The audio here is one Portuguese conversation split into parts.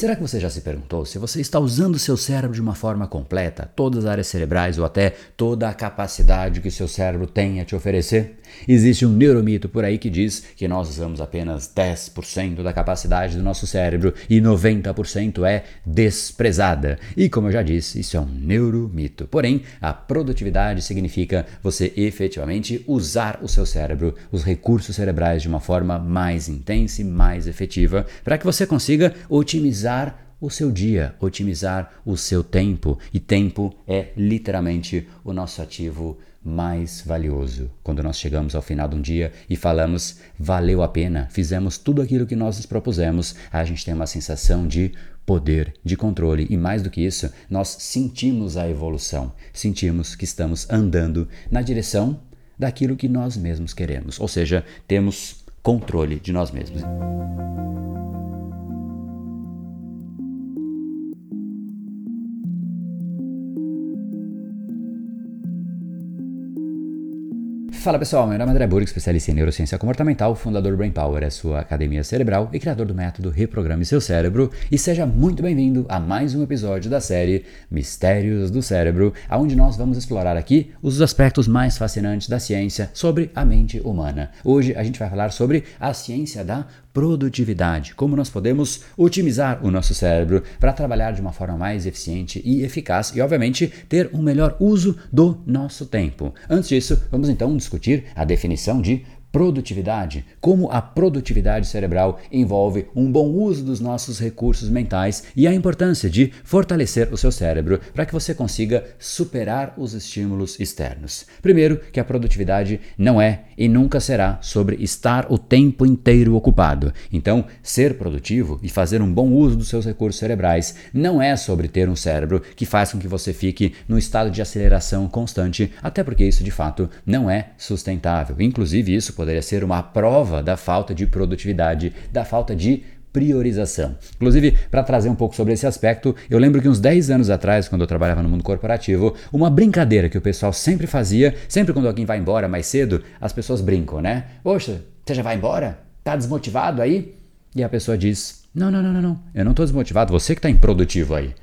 Será que você já se perguntou se você está usando seu cérebro de uma forma completa, todas as áreas cerebrais ou até toda a capacidade que seu cérebro tem a te oferecer? Existe um neuromito por aí que diz que nós usamos apenas 10% da capacidade do nosso cérebro e 90% é desprezada. E como eu já disse, isso é um neuromito. Porém, a produtividade significa você efetivamente usar o seu cérebro, os recursos cerebrais de uma forma mais intensa e mais efetiva, para que você consiga otimizar otimizar o seu dia, otimizar o seu tempo. E tempo é literalmente o nosso ativo mais valioso. Quando nós chegamos ao final de um dia e falamos, valeu a pena, fizemos tudo aquilo que nós nos propusemos, a gente tem uma sensação de poder, de controle e mais do que isso, nós sentimos a evolução, sentimos que estamos andando na direção daquilo que nós mesmos queremos, ou seja, temos controle de nós mesmos. Fala pessoal, meu nome é André Burg, especialista em neurociência comportamental, fundador do Brain Power, a sua academia cerebral e criador do método Reprograme Seu Cérebro. E seja muito bem-vindo a mais um episódio da série Mistérios do Cérebro, onde nós vamos explorar aqui os aspectos mais fascinantes da ciência sobre a mente humana. Hoje a gente vai falar sobre a ciência da produtividade, como nós podemos otimizar o nosso cérebro para trabalhar de uma forma mais eficiente e eficaz e, obviamente, ter um melhor uso do nosso tempo. Antes disso, vamos então discutir a definição de Produtividade. Como a produtividade cerebral envolve um bom uso dos nossos recursos mentais e a importância de fortalecer o seu cérebro para que você consiga superar os estímulos externos. Primeiro, que a produtividade não é e nunca será sobre estar o tempo inteiro ocupado. Então, ser produtivo e fazer um bom uso dos seus recursos cerebrais não é sobre ter um cérebro que faz com que você fique no estado de aceleração constante, até porque isso de fato não é sustentável. Inclusive, isso poderia ser uma prova da falta de produtividade, da falta de priorização. Inclusive, para trazer um pouco sobre esse aspecto, eu lembro que uns 10 anos atrás, quando eu trabalhava no mundo corporativo, uma brincadeira que o pessoal sempre fazia, sempre quando alguém vai embora mais cedo, as pessoas brincam, né? Poxa, você já vai embora? Tá desmotivado aí? E a pessoa diz: Não, não, não, não, não. Eu não estou desmotivado, você que está improdutivo aí.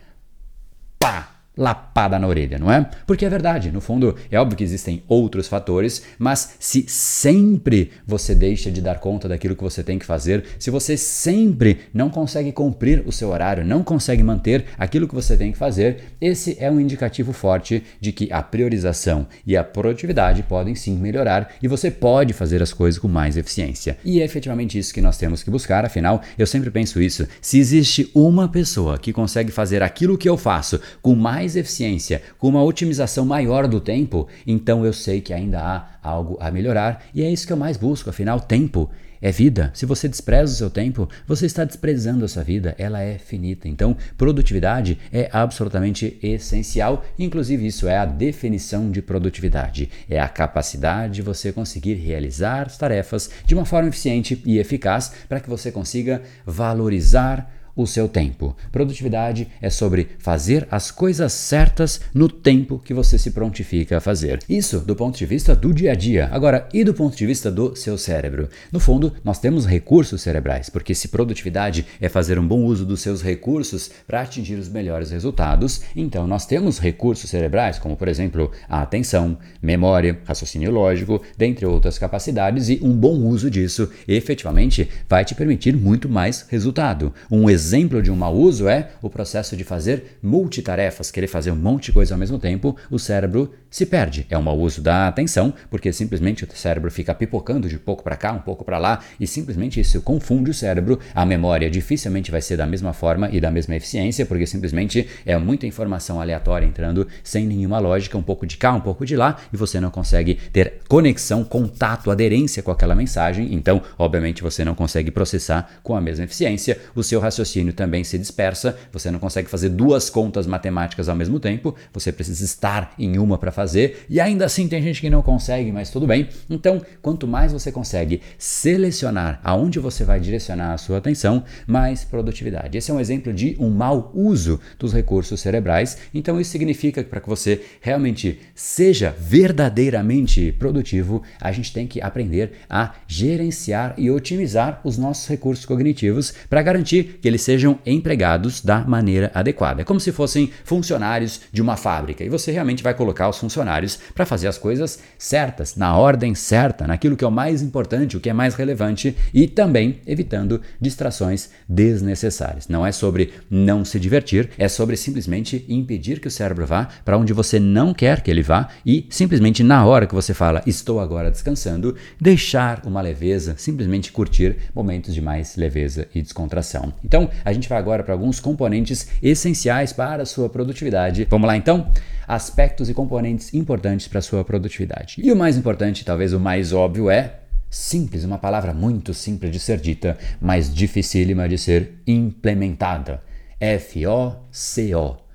Lapada na orelha, não é? Porque é verdade, no fundo, é óbvio que existem outros fatores, mas se sempre você deixa de dar conta daquilo que você tem que fazer, se você sempre não consegue cumprir o seu horário, não consegue manter aquilo que você tem que fazer, esse é um indicativo forte de que a priorização e a produtividade podem sim melhorar e você pode fazer as coisas com mais eficiência. E é efetivamente isso que nós temos que buscar, afinal, eu sempre penso isso. Se existe uma pessoa que consegue fazer aquilo que eu faço com mais mais eficiência, com uma otimização maior do tempo, então eu sei que ainda há algo a melhorar e é isso que eu mais busco, afinal, tempo é vida. Se você despreza o seu tempo, você está desprezando a sua vida, ela é finita. Então, produtividade é absolutamente essencial, inclusive isso é a definição de produtividade. É a capacidade de você conseguir realizar as tarefas de uma forma eficiente e eficaz para que você consiga valorizar o seu tempo. Produtividade é sobre fazer as coisas certas no tempo que você se prontifica a fazer. Isso do ponto de vista do dia a dia. Agora, e do ponto de vista do seu cérebro? No fundo, nós temos recursos cerebrais, porque se produtividade é fazer um bom uso dos seus recursos para atingir os melhores resultados, então nós temos recursos cerebrais, como por exemplo a atenção, memória, raciocínio lógico, dentre outras capacidades, e um bom uso disso efetivamente vai te permitir muito mais resultado. Um exemplo de um mau uso é o processo de fazer multitarefas, querer fazer um monte de coisa ao mesmo tempo, o cérebro se perde. É um mau uso da atenção, porque simplesmente o cérebro fica pipocando de pouco para cá, um pouco para lá, e simplesmente isso confunde o cérebro. A memória dificilmente vai ser da mesma forma e da mesma eficiência, porque simplesmente é muita informação aleatória entrando sem nenhuma lógica, um pouco de cá, um pouco de lá, e você não consegue ter conexão, contato, aderência com aquela mensagem. Então, obviamente, você não consegue processar com a mesma eficiência. O seu raciocínio raciocínio também se dispersa, você não consegue fazer duas contas matemáticas ao mesmo tempo, você precisa estar em uma para fazer, e ainda assim tem gente que não consegue, mas tudo bem. Então, quanto mais você consegue selecionar aonde você vai direcionar a sua atenção, mais produtividade. Esse é um exemplo de um mau uso dos recursos cerebrais. Então, isso significa que para que você realmente seja verdadeiramente produtivo, a gente tem que aprender a gerenciar e otimizar os nossos recursos cognitivos para garantir que eles sejam empregados da maneira adequada. É como se fossem funcionários de uma fábrica e você realmente vai colocar os funcionários para fazer as coisas certas, na ordem certa, naquilo que é o mais importante, o que é mais relevante e também evitando distrações desnecessárias. Não é sobre não se divertir, é sobre simplesmente impedir que o cérebro vá para onde você não quer que ele vá e simplesmente na hora que você fala estou agora descansando, deixar uma leveza, simplesmente curtir momentos de mais leveza e descontração. Então, a gente vai agora para alguns componentes essenciais para a sua produtividade. Vamos lá então? Aspectos e componentes importantes para a sua produtividade. E o mais importante, talvez o mais óbvio, é simples, uma palavra muito simples de ser dita, mas dificílima de ser implementada. F-O-C-O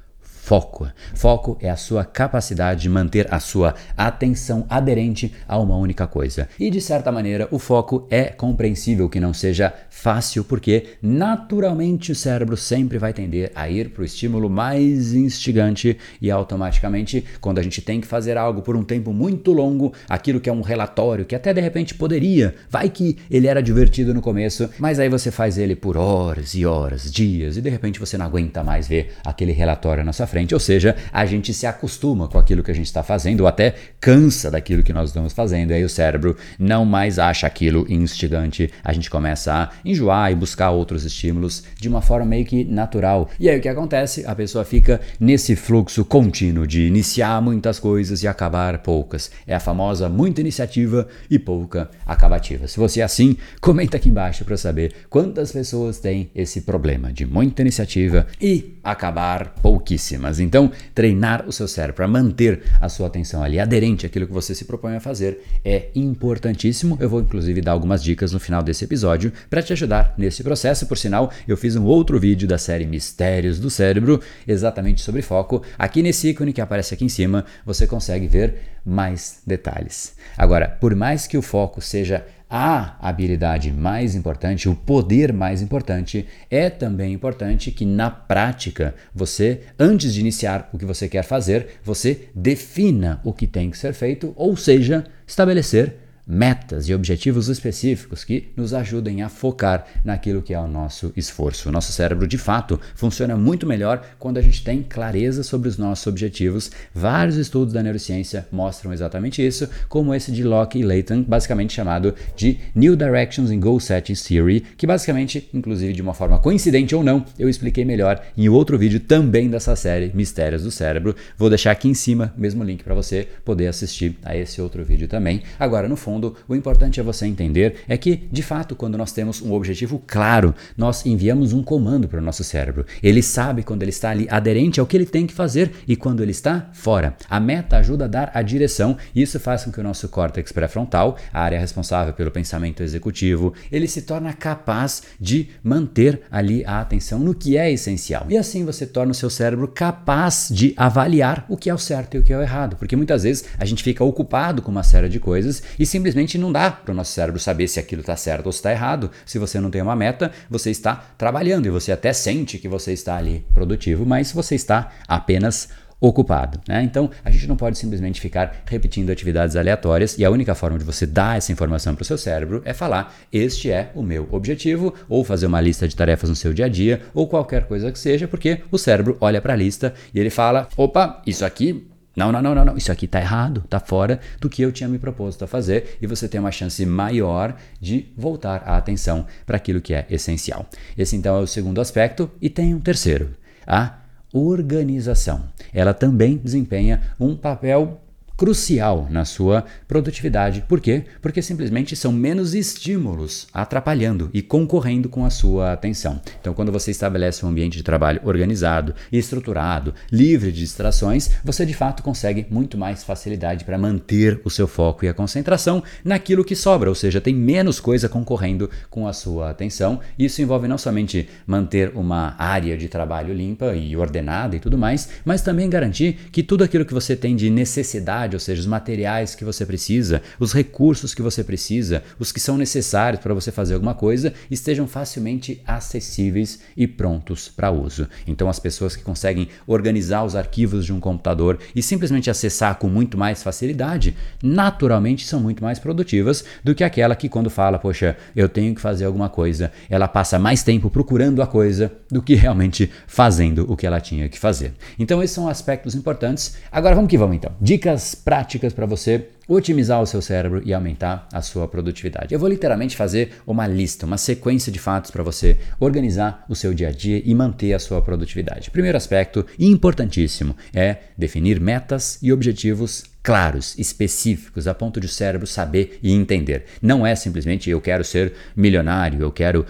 foco. Foco é a sua capacidade de manter a sua atenção aderente a uma única coisa. E de certa maneira, o foco é compreensível que não seja fácil, porque naturalmente o cérebro sempre vai tender a ir para o estímulo mais instigante e automaticamente, quando a gente tem que fazer algo por um tempo muito longo, aquilo que é um relatório que até de repente poderia, vai que ele era divertido no começo, mas aí você faz ele por horas e horas, dias, e de repente você não aguenta mais ver aquele relatório na sua frente, ou seja, a gente se acostuma com aquilo que a gente está fazendo ou até cansa daquilo que nós estamos fazendo, e aí o cérebro não mais acha aquilo instigante, a gente começa a enjoar e buscar outros estímulos de uma forma meio que natural. E aí o que acontece? A pessoa fica nesse fluxo contínuo de iniciar muitas coisas e acabar poucas. É a famosa muita iniciativa e pouca acabativa. Se você é assim, comenta aqui embaixo para saber quantas pessoas têm esse problema de muita iniciativa e acabar pouquíssimas então treinar o seu cérebro para manter a sua atenção ali aderente àquilo que você se propõe a fazer é importantíssimo. Eu vou inclusive dar algumas dicas no final desse episódio para te ajudar nesse processo. Por sinal, eu fiz um outro vídeo da série Mistérios do Cérebro, exatamente sobre foco. Aqui nesse ícone que aparece aqui em cima, você consegue ver mais detalhes. Agora, por mais que o foco seja a habilidade mais importante, o poder mais importante, é também importante que na prática você, antes de iniciar o que você quer fazer, você defina o que tem que ser feito, ou seja, estabelecer metas e objetivos específicos que nos ajudem a focar naquilo que é o nosso esforço. O nosso cérebro, de fato, funciona muito melhor quando a gente tem clareza sobre os nossos objetivos. Vários estudos da neurociência mostram exatamente isso, como esse de Locke e Layton, basicamente chamado de New Directions in Goal Setting Theory, que basicamente, inclusive de uma forma coincidente ou não, eu expliquei melhor em outro vídeo também dessa série Mistérios do Cérebro. Vou deixar aqui em cima mesmo link para você poder assistir a esse outro vídeo também. Agora, no fundo, fundo, o importante é você entender é que, de fato, quando nós temos um objetivo claro, nós enviamos um comando para o nosso cérebro. Ele sabe quando ele está ali aderente ao que ele tem que fazer e quando ele está fora. A meta ajuda a dar a direção e isso faz com que o nosso córtex pré-frontal, a área responsável pelo pensamento executivo, ele se torna capaz de manter ali a atenção no que é essencial. E assim você torna o seu cérebro capaz de avaliar o que é o certo e o que é o errado, porque muitas vezes a gente fica ocupado com uma série de coisas e se simplesmente não dá para o nosso cérebro saber se aquilo está certo ou se está errado. Se você não tem uma meta, você está trabalhando e você até sente que você está ali produtivo, mas você está apenas ocupado. Né? Então, a gente não pode simplesmente ficar repetindo atividades aleatórias e a única forma de você dar essa informação para o seu cérebro é falar: este é o meu objetivo, ou fazer uma lista de tarefas no seu dia a dia, ou qualquer coisa que seja, porque o cérebro olha para a lista e ele fala: opa, isso aqui não, não, não, não, não. Isso aqui está errado, está fora do que eu tinha me proposto a fazer e você tem uma chance maior de voltar a atenção para aquilo que é essencial. Esse então é o segundo aspecto e tem um terceiro, a organização. Ela também desempenha um papel crucial na sua produtividade. Por quê? Porque simplesmente são menos estímulos atrapalhando e concorrendo com a sua atenção. Então, quando você estabelece um ambiente de trabalho organizado, estruturado, livre de distrações, você de fato consegue muito mais facilidade para manter o seu foco e a concentração naquilo que sobra, ou seja, tem menos coisa concorrendo com a sua atenção. Isso envolve não somente manter uma área de trabalho limpa e ordenada e tudo mais, mas também garantir que tudo aquilo que você tem de necessidade ou seja, os materiais que você precisa, os recursos que você precisa, os que são necessários para você fazer alguma coisa, estejam facilmente acessíveis e prontos para uso. Então, as pessoas que conseguem organizar os arquivos de um computador e simplesmente acessar com muito mais facilidade, naturalmente são muito mais produtivas do que aquela que, quando fala, poxa, eu tenho que fazer alguma coisa, ela passa mais tempo procurando a coisa do que realmente fazendo o que ela tinha que fazer. Então, esses são aspectos importantes. Agora, vamos que vamos então. Dicas práticas para você otimizar o seu cérebro e aumentar a sua produtividade. Eu vou literalmente fazer uma lista, uma sequência de fatos para você organizar o seu dia a dia e manter a sua produtividade. Primeiro aspecto, importantíssimo, é definir metas e objetivos claros, específicos, a ponto de o cérebro saber e entender. Não é simplesmente eu quero ser milionário, eu quero.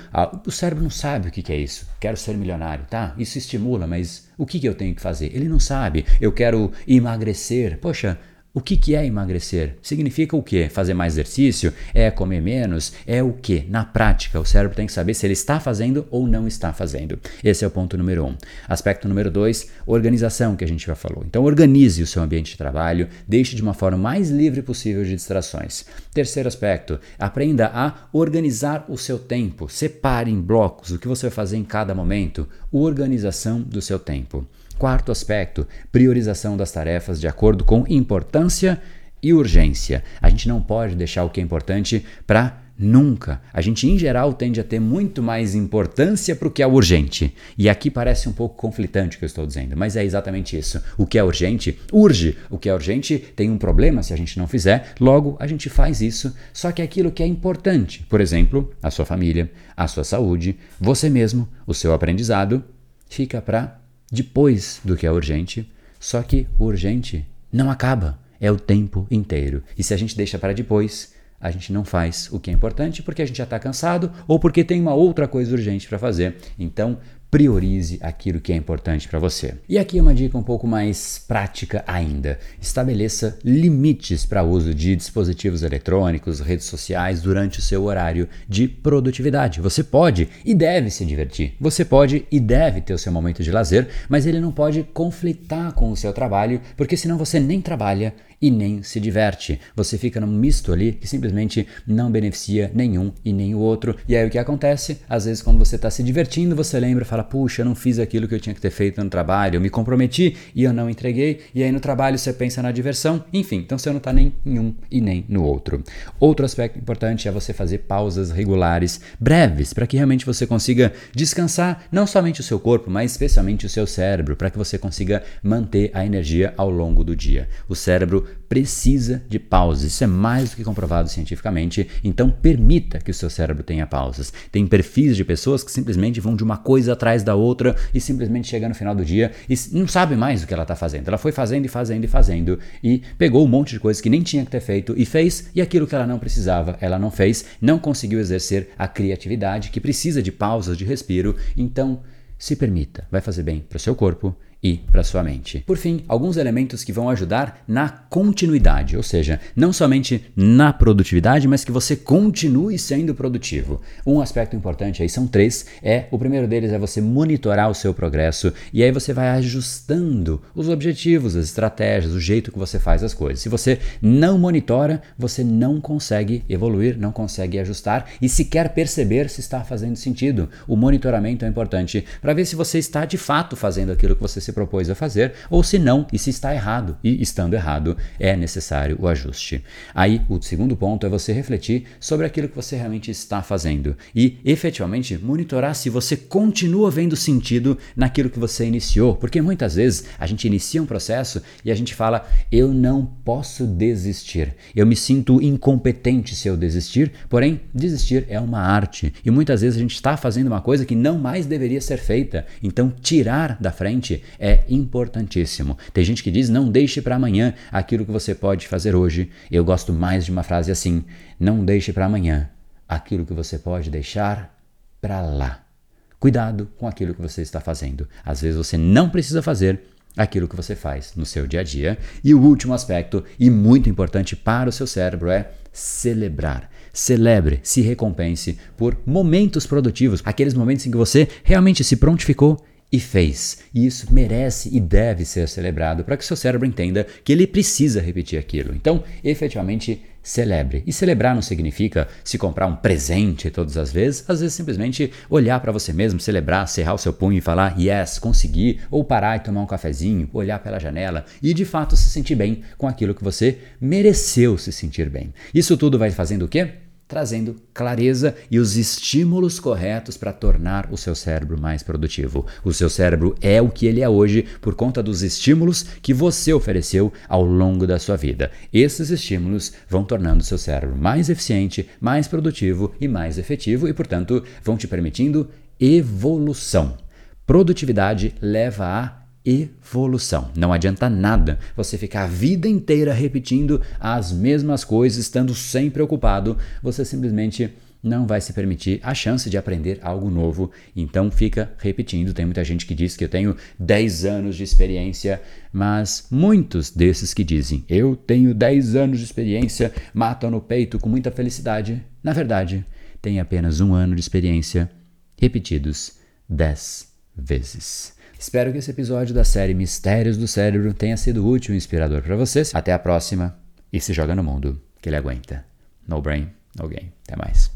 O cérebro não sabe o que é isso. Quero ser milionário, tá? Isso estimula, mas o que eu tenho que fazer? Ele não sabe. Eu quero emagrecer. Poxa, o que, que é emagrecer? Significa o quê? Fazer mais exercício? É comer menos? É o quê? Na prática, o cérebro tem que saber se ele está fazendo ou não está fazendo. Esse é o ponto número um. Aspecto número dois, organização, que a gente já falou. Então, organize o seu ambiente de trabalho, deixe de uma forma mais livre possível de distrações. Terceiro aspecto, aprenda a organizar o seu tempo. Separe em blocos o que você vai fazer em cada momento. Organização do seu tempo. Quarto aspecto, priorização das tarefas de acordo com importância e urgência. A gente não pode deixar o que é importante para Nunca. A gente, em geral, tende a ter muito mais importância para o que é urgente. E aqui parece um pouco conflitante o que eu estou dizendo, mas é exatamente isso. O que é urgente, urge. O que é urgente tem um problema se a gente não fizer, logo a gente faz isso. Só que aquilo que é importante, por exemplo, a sua família, a sua saúde, você mesmo, o seu aprendizado, fica para depois do que é urgente, só que o urgente não acaba, é o tempo inteiro. E se a gente deixa para depois, a gente não faz o que é importante porque a gente já está cansado ou porque tem uma outra coisa urgente para fazer. Então, priorize aquilo que é importante para você. E aqui uma dica um pouco mais prática ainda. Estabeleça limites para o uso de dispositivos eletrônicos, redes sociais durante o seu horário de produtividade. Você pode e deve se divertir. Você pode e deve ter o seu momento de lazer, mas ele não pode conflitar com o seu trabalho, porque senão você nem trabalha e nem se diverte. Você fica num misto ali que simplesmente não beneficia nenhum e nem o outro. E aí o que acontece? Às vezes, quando você está se divertindo, você lembra e fala: Puxa, eu não fiz aquilo que eu tinha que ter feito no trabalho, eu me comprometi e eu não entreguei. E aí no trabalho você pensa na diversão. Enfim, então você não está nem em um e nem no outro. Outro aspecto importante é você fazer pausas regulares, breves, para que realmente você consiga descansar não somente o seu corpo, mas especialmente o seu cérebro, para que você consiga manter a energia ao longo do dia. O cérebro precisa de pausas. Isso é mais do que comprovado cientificamente. Então, permita que o seu cérebro tenha pausas. Tem perfis de pessoas que simplesmente vão de uma coisa atrás da outra e simplesmente chega no final do dia e não sabe mais o que ela está fazendo. Ela foi fazendo e fazendo e fazendo e pegou um monte de coisas que nem tinha que ter feito e fez, e aquilo que ela não precisava, ela não fez, não conseguiu exercer a criatividade que precisa de pausas de respiro. Então, se permita, vai fazer bem para o seu corpo e para sua mente. Por fim, alguns elementos que vão ajudar na continuidade, ou seja, não somente na produtividade, mas que você continue sendo produtivo. Um aspecto importante aí são três, é o primeiro deles é você monitorar o seu progresso e aí você vai ajustando os objetivos, as estratégias, o jeito que você faz as coisas. Se você não monitora, você não consegue evoluir, não consegue ajustar e sequer perceber se está fazendo sentido. O monitoramento é importante para ver se você está de fato fazendo aquilo que você se se propôs a fazer, ou se não, e se está errado. E estando errado, é necessário o ajuste. Aí, o segundo ponto é você refletir sobre aquilo que você realmente está fazendo. E efetivamente monitorar se você continua vendo sentido naquilo que você iniciou, porque muitas vezes a gente inicia um processo e a gente fala: eu não posso desistir, eu me sinto incompetente se eu desistir, porém, desistir é uma arte. E muitas vezes a gente está fazendo uma coisa que não mais deveria ser feita, então tirar da frente é importantíssimo. Tem gente que diz: não deixe para amanhã aquilo que você pode fazer hoje. Eu gosto mais de uma frase assim: não deixe para amanhã aquilo que você pode deixar para lá. Cuidado com aquilo que você está fazendo. Às vezes você não precisa fazer aquilo que você faz no seu dia a dia. E o último aspecto, e muito importante para o seu cérebro, é celebrar. Celebre, se recompense por momentos produtivos, aqueles momentos em que você realmente se prontificou e fez. E isso merece e deve ser celebrado para que seu cérebro entenda que ele precisa repetir aquilo. Então, efetivamente, celebre. E celebrar não significa se comprar um presente todas as vezes, às vezes simplesmente olhar para você mesmo, celebrar, cerrar o seu punho e falar yes, consegui, ou parar e tomar um cafezinho, olhar pela janela e de fato se sentir bem com aquilo que você mereceu se sentir bem. Isso tudo vai fazendo o quê? Trazendo clareza e os estímulos corretos para tornar o seu cérebro mais produtivo. O seu cérebro é o que ele é hoje por conta dos estímulos que você ofereceu ao longo da sua vida. Esses estímulos vão tornando o seu cérebro mais eficiente, mais produtivo e mais efetivo e, portanto, vão te permitindo evolução. Produtividade leva a evolução. Não adianta nada você ficar a vida inteira repetindo as mesmas coisas, estando sempre ocupado, você simplesmente não vai se permitir a chance de aprender algo novo. Então fica repetindo. Tem muita gente que diz que eu tenho 10 anos de experiência, mas muitos desses que dizem eu tenho 10 anos de experiência matam no peito com muita felicidade. Na verdade, tem apenas um ano de experiência repetidos 10 vezes. Espero que esse episódio da série Mistérios do Cérebro tenha sido útil e inspirador para vocês. Até a próxima e se joga no mundo que ele aguenta. No brain, no game. Até mais.